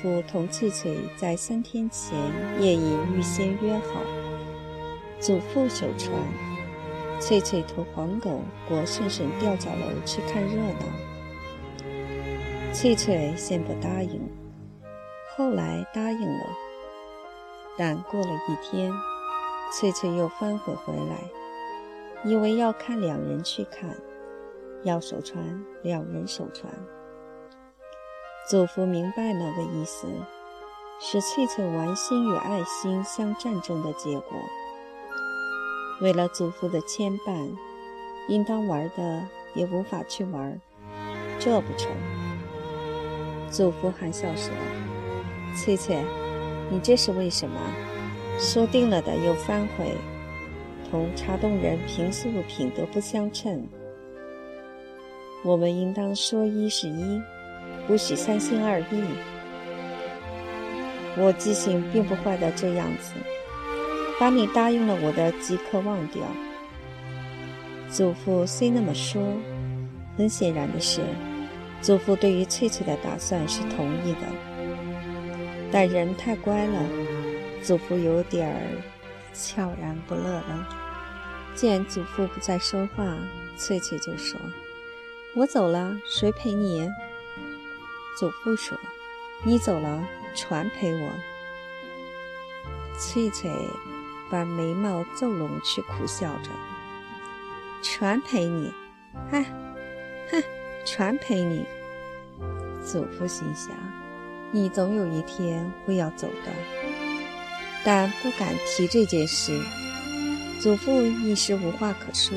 父同翠翠在三天前夜已预先约好。祖父守船，翠翠驮黄狗过顺顺吊脚楼去看热闹。翠翠先不答应，后来答应了，但过了一天。翠翠又翻回回来，以为要看两人去看，要守船，两人守船。祖父明白了的意思，是翠翠玩心与爱心相战争的结果。为了祖父的牵绊，应当玩的也无法去玩，这不成。祖父含笑说：“翠翠，你这是为什么？”说定了的又反悔，同茶洞人平素品德不相称。我们应当说一是一，不许三心二意。我记性并不坏到这样子，把你答应了我的即刻忘掉。祖父虽那么说，很显然的是，祖父对于翠翠的打算是同意的，但人太乖了。祖父有点儿悄然不乐了。见祖父不再说话，翠翠就说：“我走了，谁陪你？”祖父说：“你走了，船陪我。”翠翠把眉毛皱拢去，苦笑着：“船陪你？哎，哼，船陪你。”祖父心想：“你总有一天会要走的。”但不敢提这件事，祖父一时无话可说，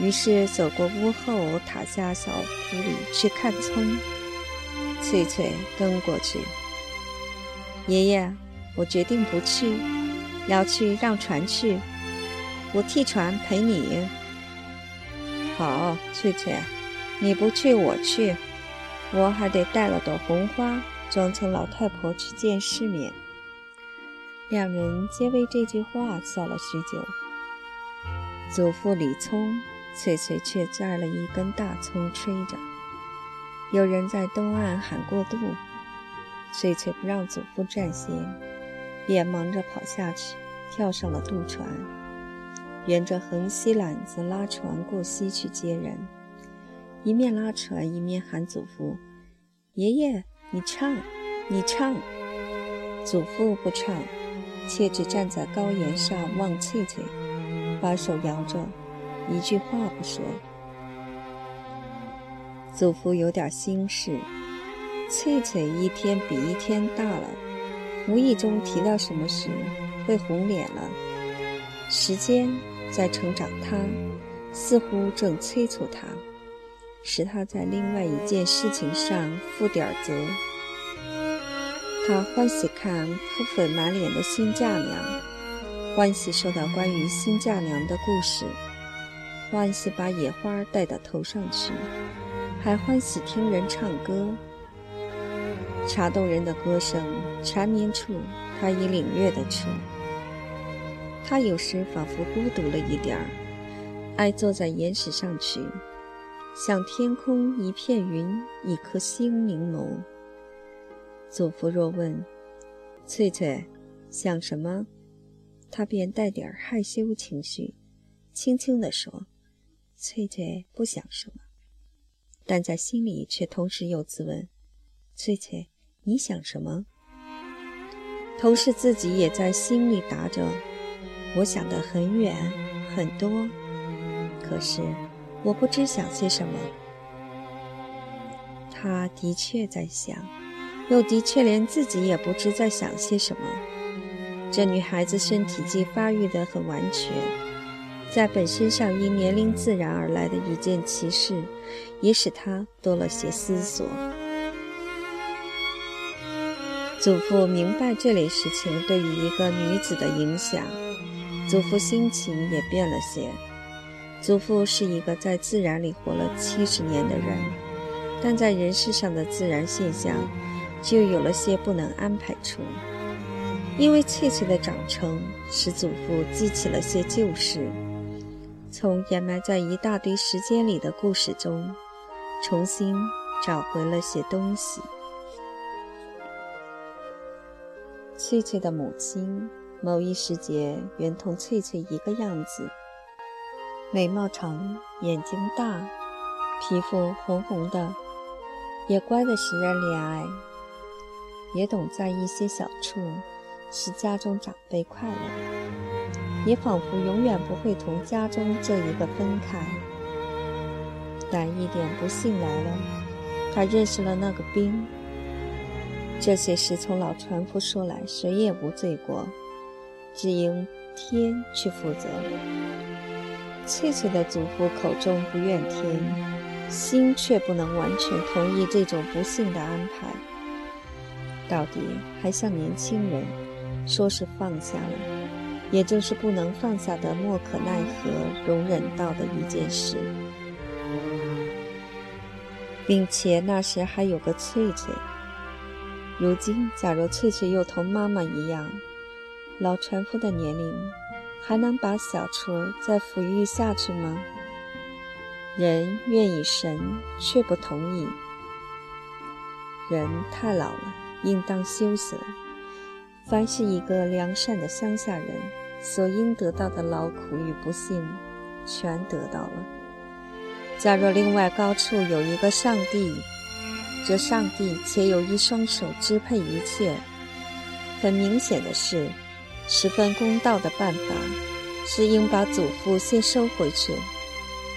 于是走过屋后，塔下小铺里去看葱。翠翠跟过去。爷爷，我决定不去，要去让船去，我替船陪你。好，翠翠，你不去我去，我还得带了朵红花，装成老太婆去见世面。两人皆为这句话笑了许久。祖父李葱，翠翠却摘了一根大葱吹着。有人在东岸喊过渡，翠翠不让祖父暂歇，便忙着跑下去，跳上了渡船，沿着横溪缆子拉船过溪去接人，一面拉船一面喊祖父：“爷爷，你唱，你唱。”祖父不唱。却只站在高岩上望翠翠，把手摇着，一句话不说。祖父有点心事，翠翠一天比一天大了，无意中提到什么时，会红脸了。时间在成长他，似乎正催促他，使他在另外一件事情上负点责。他欢喜看扑粉满脸的新嫁娘，欢喜说到关于新嫁娘的故事，欢喜把野花戴到头上去，还欢喜听人唱歌。茶洞人的歌声缠绵处，他已领略得出。他有时仿佛孤独了一点儿，爱坐在岩石上去，想天空一片云，一颗星凝眸。祖父若问：“翠翠，想什么？”他便带点害羞情绪，轻轻地说：“翠翠不想什么。”但在心里却同时又自问：“翠翠，你想什么？”同时自己也在心里答着：“我想得很远很多，可是我不知想些什么。”他的确在想。又的确连自己也不知在想些什么。这女孩子身体既发育得很完全，在本身上因年龄自然而来的一件奇事，也使他多了些思索。祖父明白这类事情对于一个女子的影响，祖父心情也变了些。祖父是一个在自然里活了七十年的人，但在人世上的自然现象。就有了些不能安排处，因为翠翠的长成，使祖父记起了些旧事，从掩埋在一大堆时间里的故事中，重新找回了些东西。翠翠的母亲，某一时节原同翠翠一个样子，眉毛长，眼睛大，皮肤红红的，也乖得使人怜爱，也懂在一些小处使家中长辈快乐，也仿佛永远不会同家中这一个分开。但一点不幸来了，他认识了那个兵。这些事从老船夫说来，谁也无罪过，只应天去负责。翠翠的祖父口中不怨天，心却不能完全同意这种不幸的安排。到底还像年轻人，说是放下了，也正是不能放下的莫可奈何、容忍到的一件事，并且那时还有个翠翠。如今，假如翠翠又同妈妈一样，老船夫的年龄，还能把小春儿再抚育下去吗？人愿意神，却不同意。人太老了，应当休息了。凡是一个良善的乡下人，所应得到的劳苦与不幸，全得到了。假若另外高处有一个上帝，这上帝且有一双手支配一切，很明显的是，十分公道的办法是应把祖父先收回去，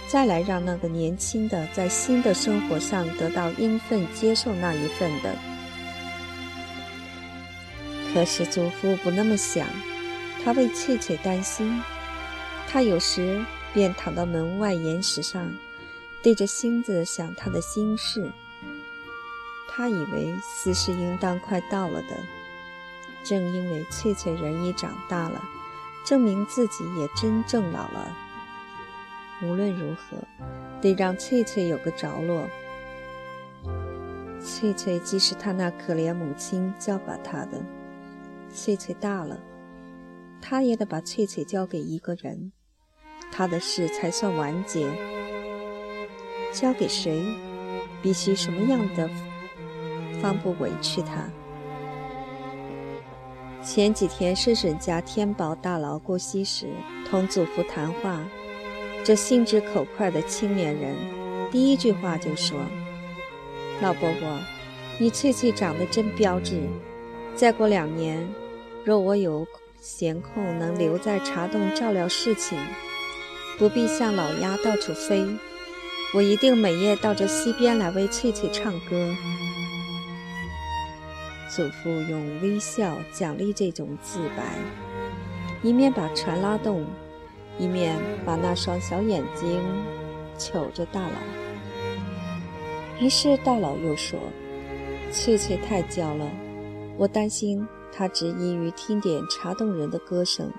再来让那个年轻的在新的生活上得到应分接受那一份的。可是祖父不那么想，他为翠翠担心，他有时便躺到门外岩石上，对着星子想他的心事。他以为死是应当快到了的，正因为翠翠人已长大了，证明自己也真正老了。无论如何，得让翠翠有个着落。翠翠既是他那可怜母亲教把他的，翠翠大了，他也得把翠翠交给一个人，他的事才算完结。交给谁？必须什么样的？方不委屈他。前几天婶婶家天宝大佬过膝时，同祖父谈话，这心直口快的青年人，第一句话就说：“老伯伯，你翠翠长得真标致。再过两年，若我有闲空能留在茶洞照料事情，不必像老鸭到处飞，我一定每夜到这溪边来为翠翠唱歌。”祖父用微笑奖励这种自白，一面把船拉动，一面把那双小眼睛瞅着大佬。于是大佬又说：“翠翠太娇了，我担心他只宜于听点茶洞人的歌声，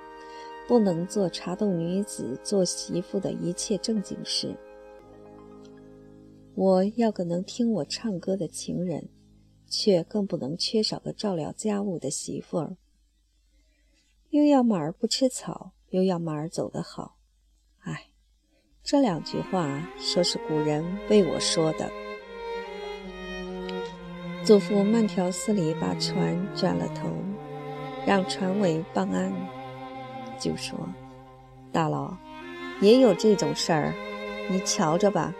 不能做茶洞女子做媳妇的一切正经事。我要个能听我唱歌的情人。”却更不能缺少个照料家务的媳妇儿。又要马儿不吃草，又要马儿走得好。哎，这两句话说是古人为我说的。祖父慢条斯理把船转了头，让船尾帮安，就说：“大佬，也有这种事儿，你瞧着吧。”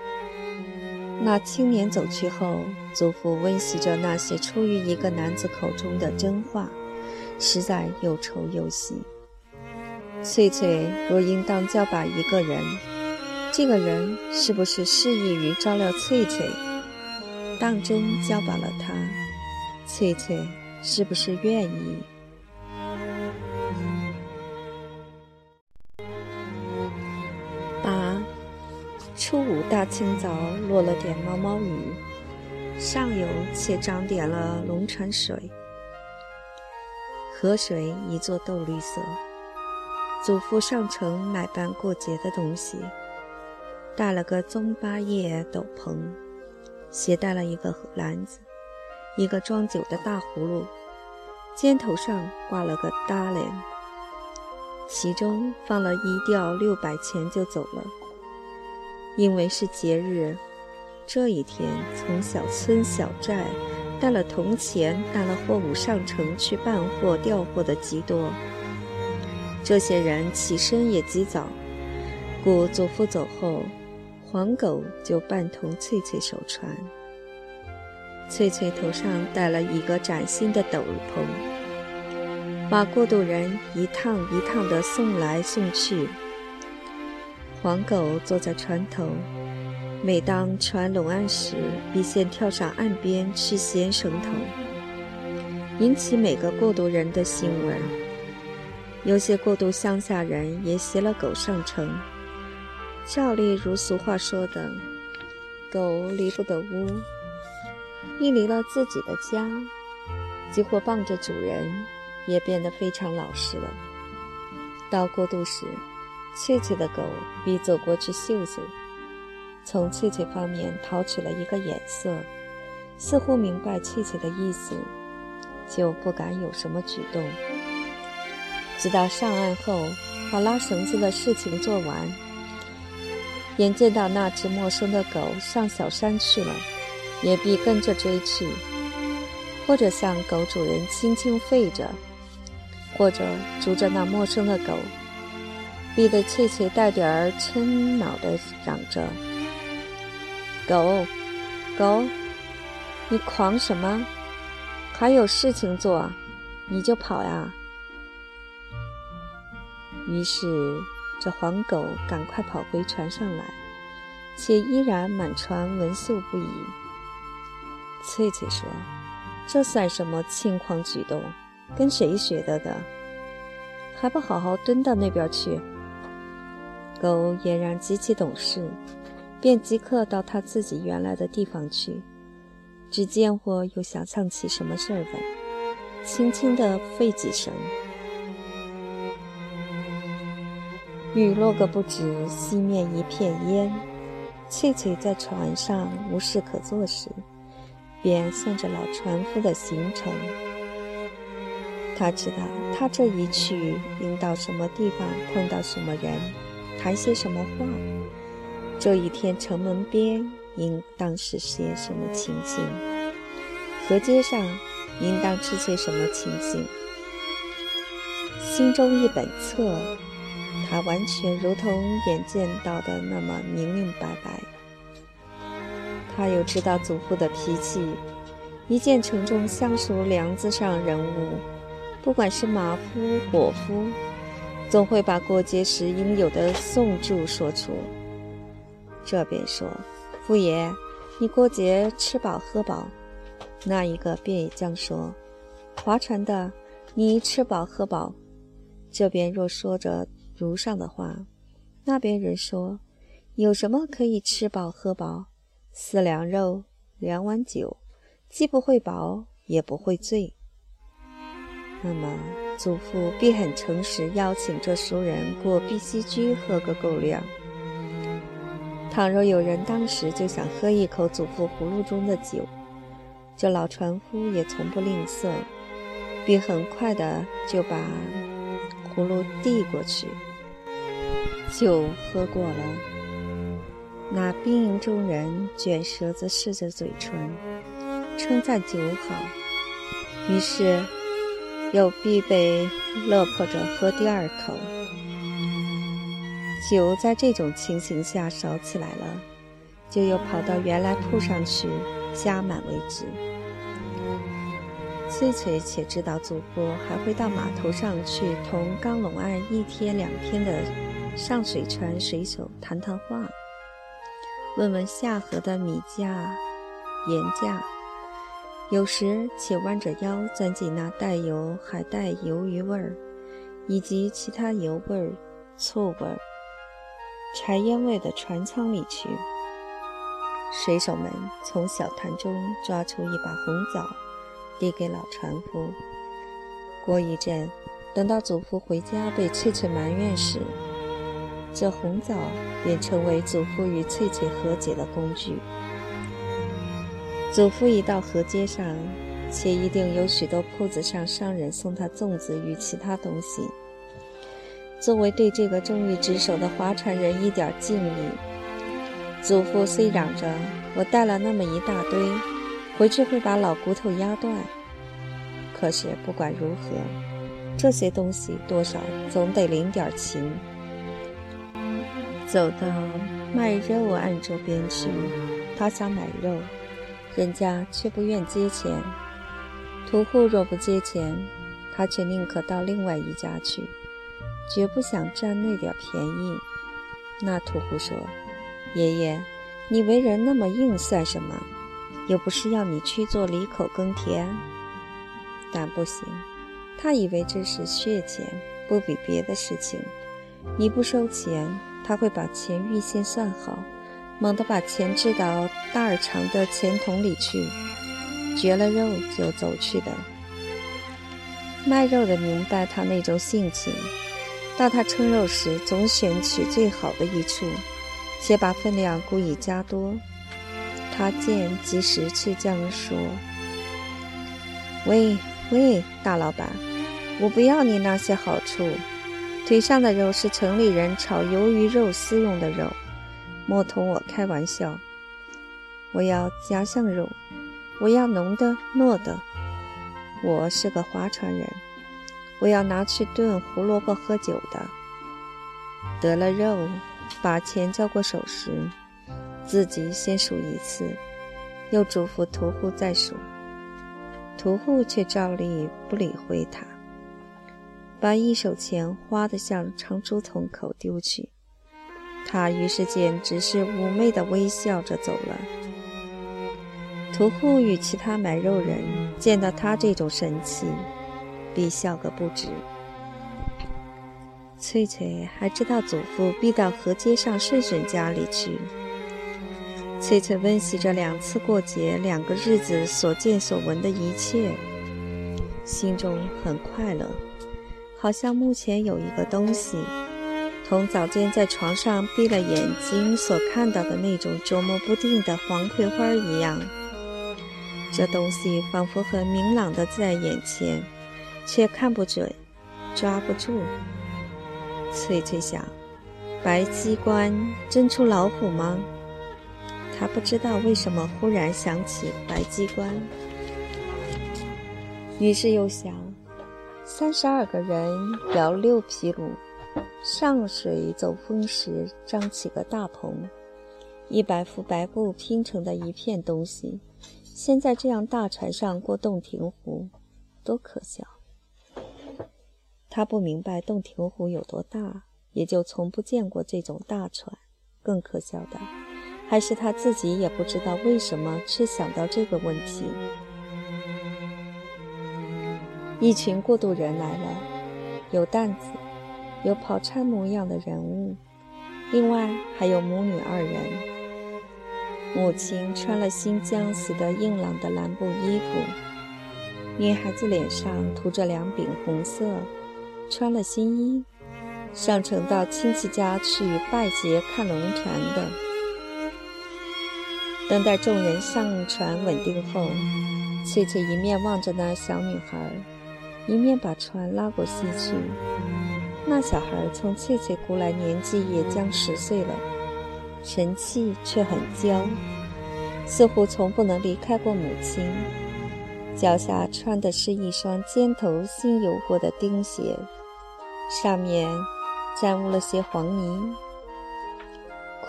那青年走去后，祖父温习着那些出于一个男子口中的真话，实在又愁又喜。翠翠若应当交把一个人，这个人是不是适宜于照料翠翠？当真交把了他，翠翠是不是愿意？八初五大清早落了点毛毛雨，上游且涨点了龙船水，河水一作豆绿色。祖父上城买办过节的东西，带了个棕八叶斗篷，携带了一个篮子，一个装酒的大葫芦，肩头上挂了个搭帘。其中放了一吊六百钱就走了。因为是节日，这一天从小村小寨带了铜钱、带了货物上城去办货、调货的极多。这些人起身也极早，故祖父走后，黄狗就伴同翠翠守船。翠翠头上戴了一个崭新的斗篷，把过渡人一趟一趟的送来送去。黄狗坐在船头，每当船拢岸时，必先跳上岸边去衔绳头，引起每个过渡人的兴味。有些过渡乡下人也携了狗上城，照例如俗话说的：“狗离不得屋。”一离了自己的家，几乎傍着主人，也变得非常老实了。到过渡时，翠翠的狗必走过去嗅嗅，从翠翠方面讨取了一个眼色，似乎明白翠翠的意思，就不敢有什么举动。直到上岸后，把拉绳子的事情做完，眼见到那只陌生的狗上小山去了。也必跟着追去，或者向狗主人轻轻吠着，或者逐着那陌生的狗，逼得翠翠带点儿嗔恼地嚷着：“狗，狗，你狂什么？还有事情做，你就跑呀！”于是这黄狗赶快跑回船上来，且依然满船闻嗅不已。翠翠说：“这算什么轻狂举动？跟谁学的的？还不好好蹲到那边去！”狗俨然极其懂事，便即刻到他自己原来的地方去。只见我又想象起什么事儿来，轻轻地吠几声。雨落个不止，西面一片烟。翠翠在船上无事可做时。便算着老船夫的行程，他知道他这一去应到什么地方，碰到什么人，谈些什么话。这一天城门边应当是些什么情形，河街上应当吃些什么情形。心中一本册，他完全如同眼见到的那么明明白白。他又知道祖父的脾气，一见城中相熟梁子上人物，不管是马夫、伙夫，总会把过节时应有的送祝说出。这边说：“父爷，你过节吃饱喝饱。”那一个便也将说：“划船的，你吃饱喝饱。”这边若说着如上的话，那边人说：“有什么可以吃饱喝饱？”四两肉，两碗酒，既不会饱，也不会醉。那么祖父必很诚实，邀请这熟人过碧溪居喝个够量。倘若有人当时就想喝一口祖父葫芦中的酒，这老船夫也从不吝啬，并很快的就把葫芦递过去。酒喝过了。那兵营中人卷舌子试着嘴唇，称赞酒好，于是又必被勒迫着喝第二口。酒在这种情形下少起来了，就又跑到原来铺上去加满为止。翠翠且知道祖父还会到码头上去同刚龙岸一天两天的上水船水手谈谈话。问问下河的米价、盐价，有时且弯着腰钻进那带有还带鱿鱼味儿，以及其他油味儿、醋味儿、柴烟味的船舱里去。水手们从小坛中抓出一把红枣，递给老船夫。过一阵，等到祖父回家被翠翠埋怨时，这红枣便成为祖父与翠翠和解的工具。祖父一到河街上，且一定有许多铺子上商人送他粽子与其他东西。作为对这个忠于职守的划船人一点敬意。祖父虽嚷着我带了那么一大堆，回去会把老骨头压断，可是不管如何，这些东西多少总得领点情。走到卖肉案周边去，他想买肉，人家却不愿接钱。屠户若不接钱，他却宁可到另外一家去，绝不想占那点便宜。那屠户说：“爷爷，你为人那么硬算什么？又不是要你去做犁口耕田。”但不行，他以为这是血钱，不比别的事情。你不收钱，他会把钱预先算好，猛地把钱掷到大而长的钱桶里去。绝了肉就走去的。卖肉的明白他那种性情，到他称肉时总选取最好的一处，且把分量故意加多。他见及时去这样说：“喂喂，大老板，我不要你那些好处。腿上的肉是城里人炒鱿鱼肉丝用的肉，莫同我开玩笑。我要家乡肉。”我要浓的糯的，我是个划船人，我要拿去炖胡萝卜喝酒的。得了肉，把钱交过手时，自己先数一次，又嘱咐屠户再数。屠户却照例不理会他，把一手钱花得向长竹筒口丢去。他于是简直是妩媚地微笑着走了。屠户与其他买肉人见到他这种神气，必笑个不止。翠翠还知道祖父必到河街上顺顺家里去。翠翠温习着两次过节两个日子所见所闻的一切，心中很快乐，好像目前有一个东西，同早间在床上闭了眼睛所看到的那种捉摸不定的黄葵花一样。这东西仿佛很明朗的在眼前，却看不准，抓不住。翠翠想：白鸡关真出老虎吗？他不知道为什么忽然想起白鸡关，于是又想：三十二个人摇六匹橹，上水走风时张起个大棚，一百幅白布拼成的一片东西。现在这样大船上过洞庭湖，多可笑！他不明白洞庭湖有多大，也就从不见过这种大船。更可笑的，还是他自己也不知道为什么却想到这个问题。一群过渡人来了，有担子，有跑差模样的人物，另外还有母女二人。母亲穿了新疆洗的硬朗的蓝布衣服，女孩子脸上涂着两柄红色，穿了新衣，上城到亲戚家去拜节看龙船的。等待众人上船稳定后，翠翠一面望着那小女孩，一面把船拉过溪去。那小孩从翠翠过来年纪也将十岁了。神气却很娇，似乎从不能离开过母亲。脚下穿的是一双尖头新油过的钉鞋，上面沾污了些黄泥。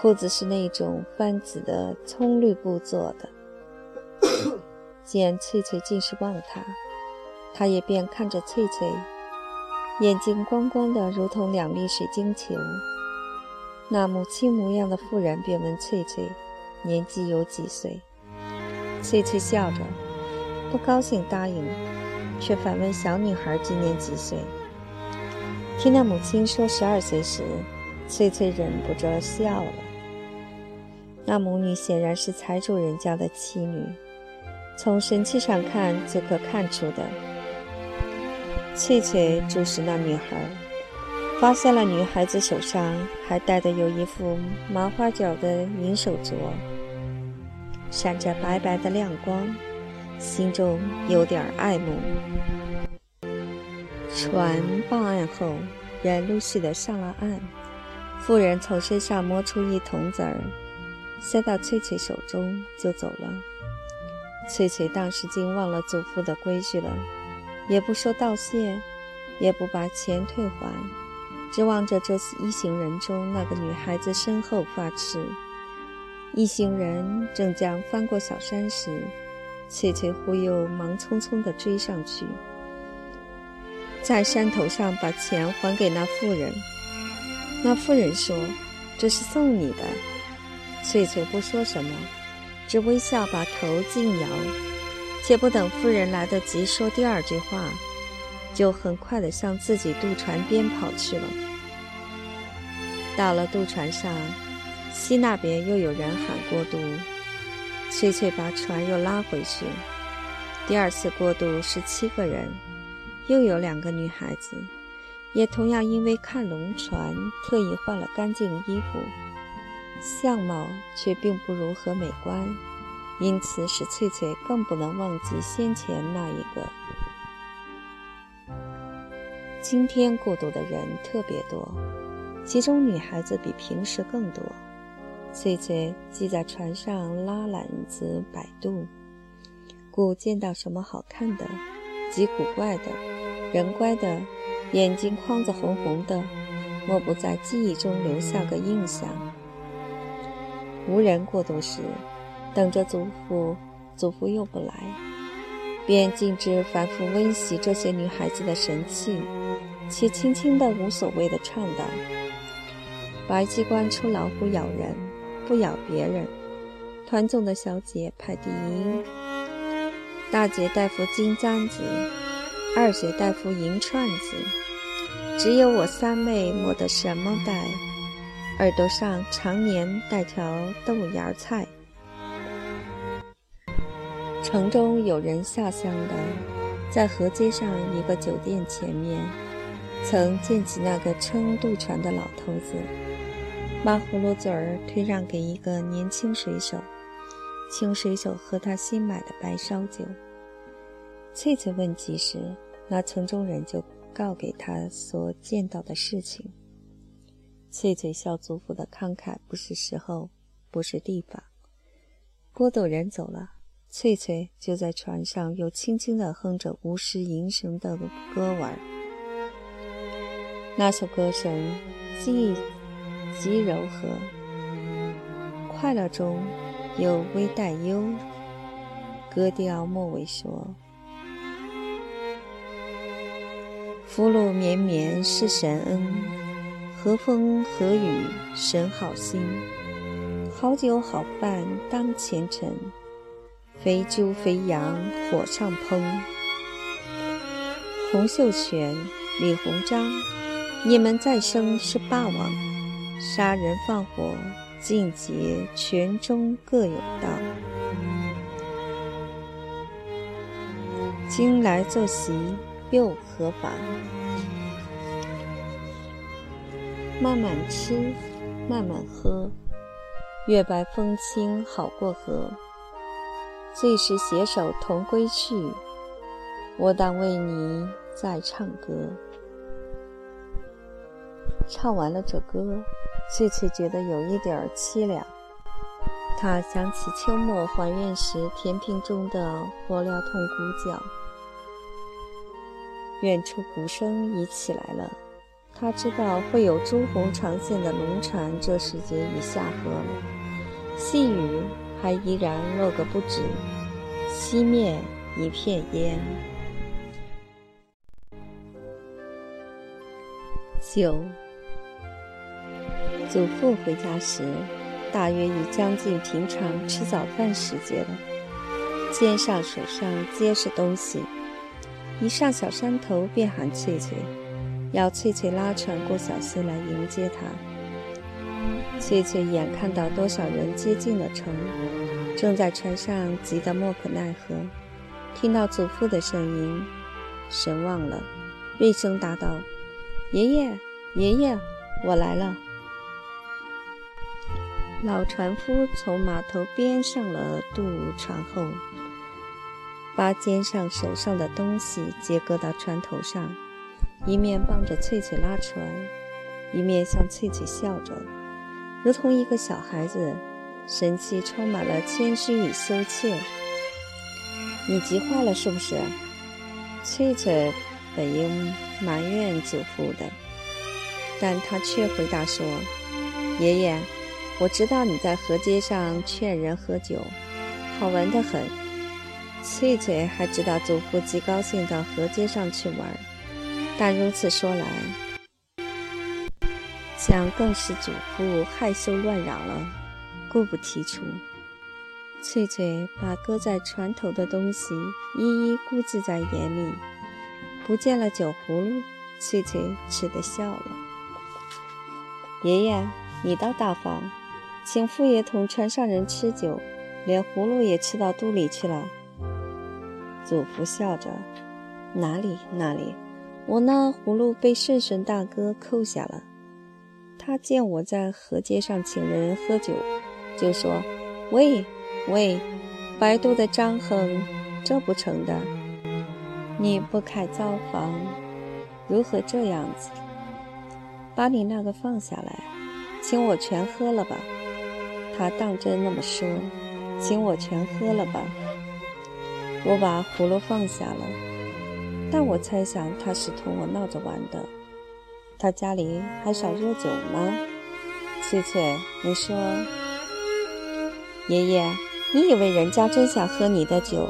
裤子是那种翻紫的葱绿布做的。见翠翠尽是望他，他也便看着翠翠，眼睛光光的，如同两粒水晶球。那母亲模样的妇人便问翠翠：“年纪有几岁？”翠翠笑着，不高兴答应，却反问小女孩今年几岁。听那母亲说十二岁时，翠翠忍不住笑了。那母女显然是财主人家的妻女，从神气上看就可看出的。翠翠注视那女孩。发现了女孩子手上还戴的有一副麻花角的银手镯，闪着白白的亮光，心中有点爱慕。船傍岸后，人陆续的上了岸。妇人从身上摸出一铜子儿，塞到翠翠手中就走了。翠翠当时竟忘了祖父的规矩了，也不说道谢，也不把钱退还，只望着这一行人中那个女孩子身后发痴。一行人正将翻过小山时，翠翠忽又忙匆匆地追上去，在山头上把钱还给那妇人。那妇人说：“这是送你的。”翠翠不说什么，只微笑把头轻摇。且不等夫人来得及说第二句话，就很快地向自己渡船边跑去了。到了渡船上，西那边又有人喊过渡，翠翠把船又拉回去。第二次过渡是七个人，又有两个女孩子。也同样因为看龙船，特意换了干净衣服，相貌却并不如何美观，因此使翠翠更不能忘记先前那一个。今天过渡的人特别多，其中女孩子比平时更多。翠翠既在船上拉篮子摆渡，故见到什么好看的、极古怪的、人乖的。眼睛眶子红红的，莫不在记忆中留下个印象。无人过渡时，等着祖父，祖父又不来，便径直反复温习这些女孩子的神气，且轻轻的、无所谓的唱道：“白鸡关出老虎咬人，不咬别人。团总的小姐排第一，大姐戴副金簪子。”二姐戴副银串子，只有我三妹没得什么戴，耳朵上常年戴条豆芽菜。城中有人下乡的，在河街上一个酒店前面，曾见起那个撑渡船的老头子，把葫芦嘴儿推让给一个年轻水手，请水手喝他新买的白烧酒。翠翠问及时，那城中人就告给他所见到的事情。翠翠笑祖父的慷慨不是时候，不是地方。郭斗人走了，翠翠就在船上又轻轻地哼着无时吟绳的歌玩。那首歌声既极柔和，快乐中又微带忧。歌调末尾说。福禄绵绵是神恩，和风和雨神好心。好酒好饭当前程，肥猪肥羊火上烹。洪秀全、李鸿章，你们再生是霸王，杀人放火尽劫，泉中各有道。今来坐席。又何妨？慢慢吃，慢慢喝，月白风清好过河。最是携手同归去，我当为你再唱歌。唱完了这歌，翠翠觉得有一点凄凉。她想起秋末还愿时田坪中的火燎痛咕叫。远处鼓声已起来了，她知道会有朱红长线的龙船这时节已下河了。细雨还依然落个不止，熄灭一片烟。九，祖父回家时，大约已将近平常吃早饭时间了，肩上手上皆是东西。一上小山头，便喊翠翠，要翠翠拉船过小溪来迎接他。翠翠眼看到多少人接近了城，正在船上急得莫可奈何，听到祖父的声音，神忘了，厉声答道：“爷爷，爷爷，我来了。”老船夫从码头边上了渡船后。把肩上、手上的东西皆搁到船头上，一面帮着翠翠拉船，一面向翠翠笑着，如同一个小孩子，神气充满了谦虚与羞怯。你急坏了是不是？翠翠本应埋怨祖父的，但他却回答说：“爷爷，我知道你在河街上劝人喝酒，好玩的很。”翠翠还知道祖父极高兴到河街上去玩，但如此说来，将更是祖父害羞乱嚷了，故不提出。翠翠把搁在船头的东西一一估计在眼里，不见了酒葫芦，翠翠吃得笑了。爷爷，你倒大方，请父爷同船上人吃酒，连葫芦也吃到肚里去了。祖父笑着：“哪里哪里，我那葫芦被顺顺大哥扣下了。他见我在河街上请人喝酒，就说：‘喂。’”喂，白肚的张亨，这不成的。你不开灶房，如何这样子？把你那个放下来，请我全喝了吧。他当真那么说，请我全喝了吧。我把葫芦放下了，但我猜想他是同我闹着玩的。他家里还少热酒吗？翠翠，你说，爷爷。你以为人家真想喝你的酒，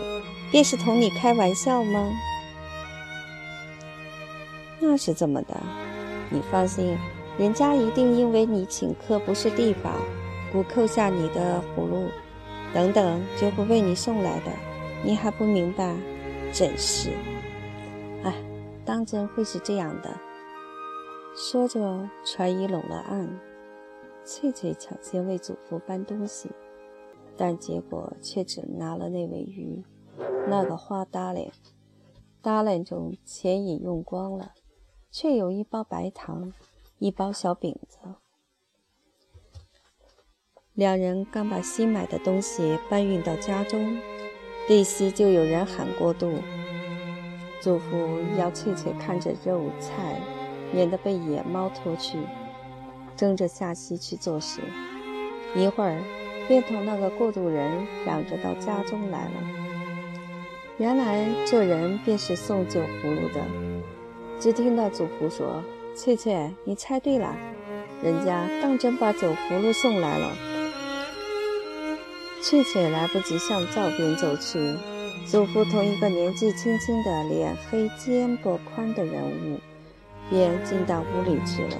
便是同你开玩笑吗？那是怎么的？你放心，人家一定因为你请客不是地方，故扣下你的葫芦，等等就会为你送来的。你还不明白？真是！哎，当真会是这样的。说着，船已拢了岸，翠翠抢先为祖父搬东西。但结果却只拿了那尾鱼，那个花搭脸，搭脸中钱已用光了，却有一包白糖，一包小饼子。两人刚把新买的东西搬运到家中，立息就有人喊过度。祖父要翠翠看着肉菜，免得被野猫拖去，争着下溪去做事。一会儿。便同那个过渡人嚷着到家中来了。原来这人便是送酒葫芦的。只听到祖父说：“翠翠，你猜对了，人家当真把酒葫芦送来了。”翠翠来不及向灶边走去，祖父同一个年纪轻轻的、脸黑肩膊宽的人物，便进到屋里去了。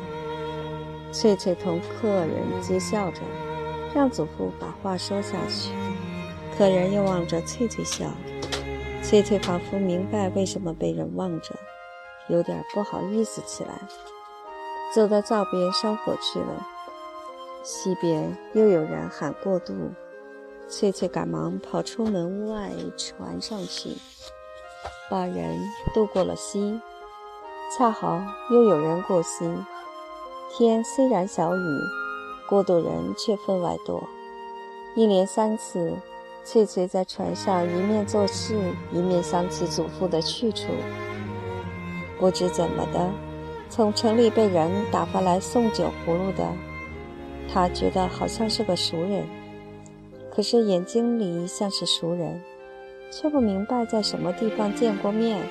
翠翠同客人讥笑着。让祖父把话说下去，客人又望着翠翠笑，翠翠仿佛明白为什么被人望着，有点不好意思起来，走到灶边烧火去了。西边又有人喊过渡，翠翠赶忙跑出门外船上去，把人渡过了溪。恰好又有人过溪，天虽然小雨。过渡人却分外多，一连三次，翠翠在船上一面做事，一面想起祖父的去处。不知怎么的，从城里被人打发来送酒葫芦的，他觉得好像是个熟人，可是眼睛里像是熟人，却不明白在什么地方见过面。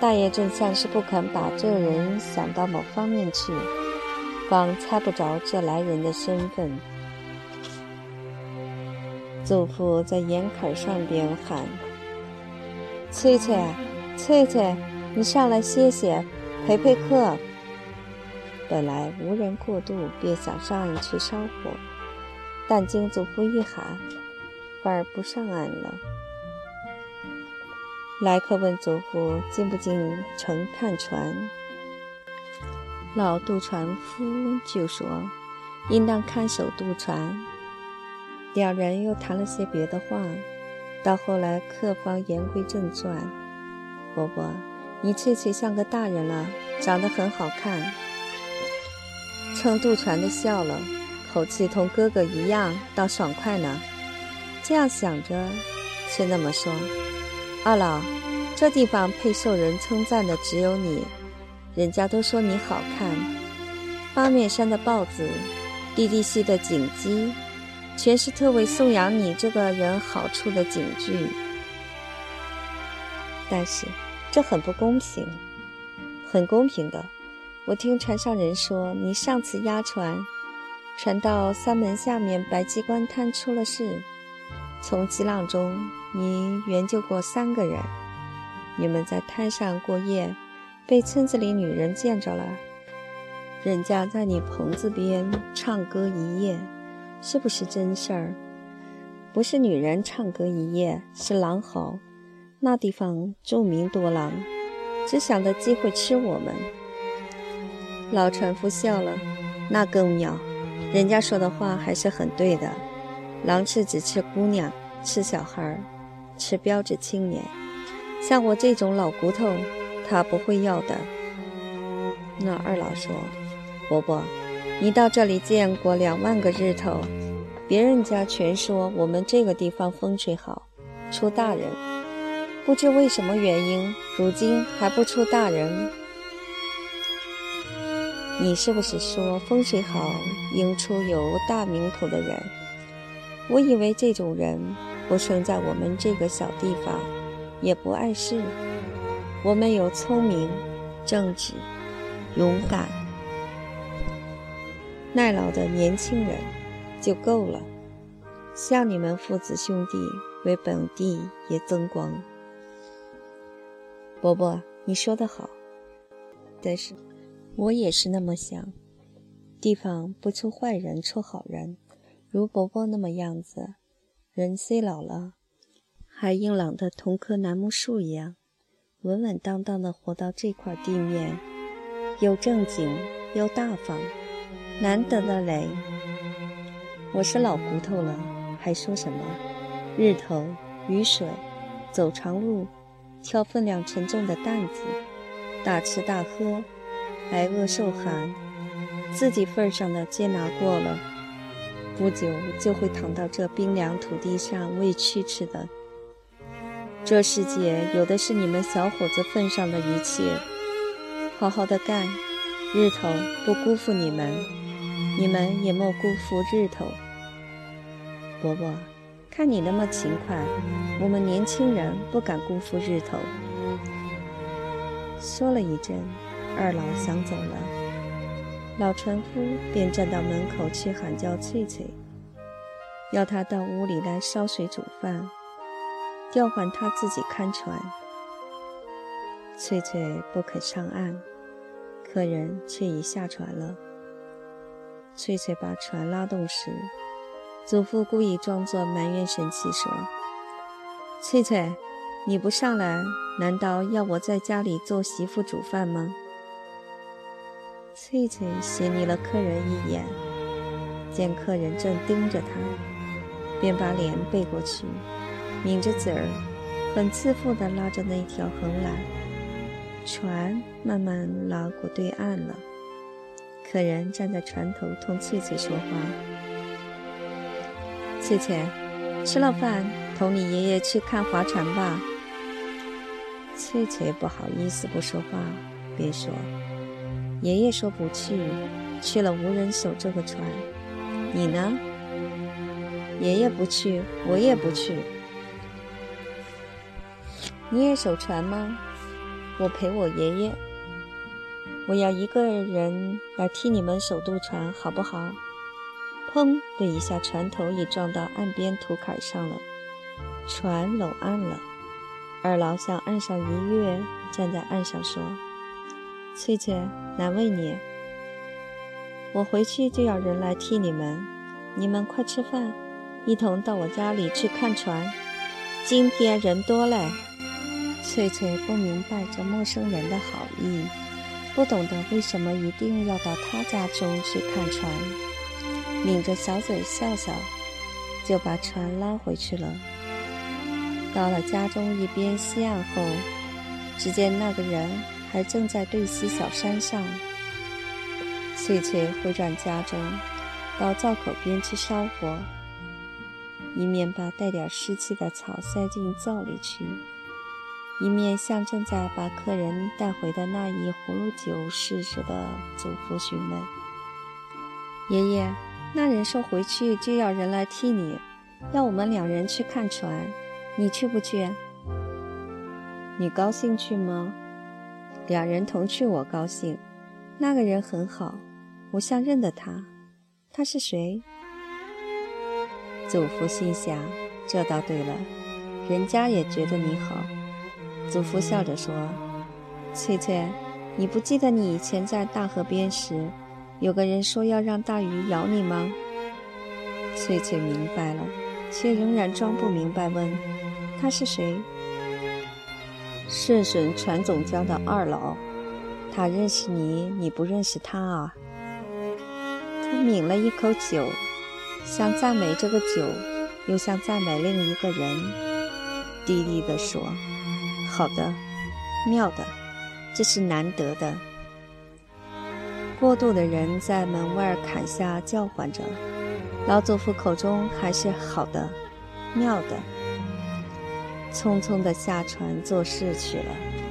大爷正像是不肯把这人想到某方面去。方猜不着这来人的身份。祖父在盐坎上边喊：“翠翠，翠翠，你上来歇歇，陪陪客。”本来无人过渡，便想上岸去烧火，但经祖父一喊，反而不上岸了。来客问祖父进不进城看船。老渡船夫就说：“应当看守渡船。”两人又谈了些别的话。到后来，客方言归正传：“伯伯，你翠翠像个大人了，长得很好看。”撑渡船的笑了，口气同哥哥一样，倒爽快呢。这样想着，却那么说：“二老，这地方配受人称赞的只有你。”人家都说你好看。八面山的豹子，地地溪的锦鸡，全是特为颂扬你这个人好处的警句。但是这很不公平，很公平的。我听船上人说，你上次押船，船到三门下面白鸡关滩出了事，从急浪中你援救过三个人。你们在滩上过夜，被村子里女人见着了。人家在你棚子边唱歌一夜，是不是真事儿？不是女人唱歌一夜，是狼嚎。那地方著名多狼，只想着机会吃我们。老船夫笑了，那更妙。人家说的话还是很对的。狼吃只吃姑娘，吃小孩，吃标致青年。像我这种老骨头，他不会要的。那二老说。伯伯，你到这里见过两万个日头，别人家全说我们这个地方风水好，出大人。不知为什么原因，如今还不出大人。你是不是说风水好应出有大名头的人？我以为这种人不生在我们这个小地方，也不碍事。我们有聪明、正直、勇敢。耐劳的年轻人就够了，像你们父子兄弟为本地也增光。伯伯，你说得好，但是我也是那么想。地方不出坏人，出好人，如伯伯那么样子，人虽老了，还硬朗的同棵楠木树一样，稳稳当当的活到这块地面，又正经又大方。难得的嘞！我是老骨头了，还说什么日头、雨水、走长路、挑分量沉重的担子、大吃大喝、挨饿受寒，自己份上的皆拿过了，不久就会躺到这冰凉土地上喂蛆吃的。这世界有的是你们小伙子份上的一切，好好的干，日头不辜负你们。你们也莫辜负日头，伯伯，看你那么勤快，我们年轻人不敢辜负日头。说了一阵，二老想走了，老船夫便站到门口去喊叫翠翠，要他到屋里来烧水煮饭，调换他自己看船。翠翠不肯上岸，客人却已下船了。翠翠把船拉动时，祖父故意装作埋怨神气说：“翠翠，你不上来，难道要我在家里做媳妇煮饭吗？”翠翠斜睨了客人一眼，见客人正盯着她，便把脸背过去，抿着嘴儿，很自负地拉着那条横缆，船慢慢拉过对岸了。客人站在船头同翠翠说话：“翠翠，吃了饭，同你爷爷去看划船吧。”翠翠不好意思不说话，便说：“爷爷说不去，去了无人守这个船。你呢？爷爷不去，我也不去。你也守船吗？我陪我爷爷。”我要一个人来替你们守渡船，好不好？砰的一下，船头已撞到岸边土坎上了，船拢岸了。二老向岸上一跃，站在岸上说：“翠翠，难为你。我回去就要人来替你们，你们快吃饭，一同到我家里去看船。今天人多嘞。”翠翠不明白这陌生人的好意。不懂得为什么一定要到他家中去看船，抿着小嘴笑笑，就把船拉回去了。到了家中一边西岸后，只见那个人还正在对西小山上。翠翠回转家中，到灶口边去烧火，一面把带点湿气的草塞进灶里去，一面向正在把客人带回的那一葫芦酒试着的祖父询问：“爷爷，那人说回去就要人来替你，要我们两人去看船，你去不去？你高兴去吗？两人同去，我高兴。那个人很好，我像认得他。他是谁？”祖父心想：“这倒对了，人家也觉得你好。”祖父笑着说：“翠翠，你不记得你以前在大河边时，有个人说要让大鱼咬你吗？”翠翠明白了，却仍然装不明白，问：“他是谁？”顺顺船总家的二老，他认识你，你不认识他啊？他抿了一口酒，像赞美这个酒，又像赞美另一个人，低低地说。好的，妙的，这是难得的。过渡的人在门外坎下叫唤着，老祖父口中还是好的，妙的，匆匆地下船做事去了。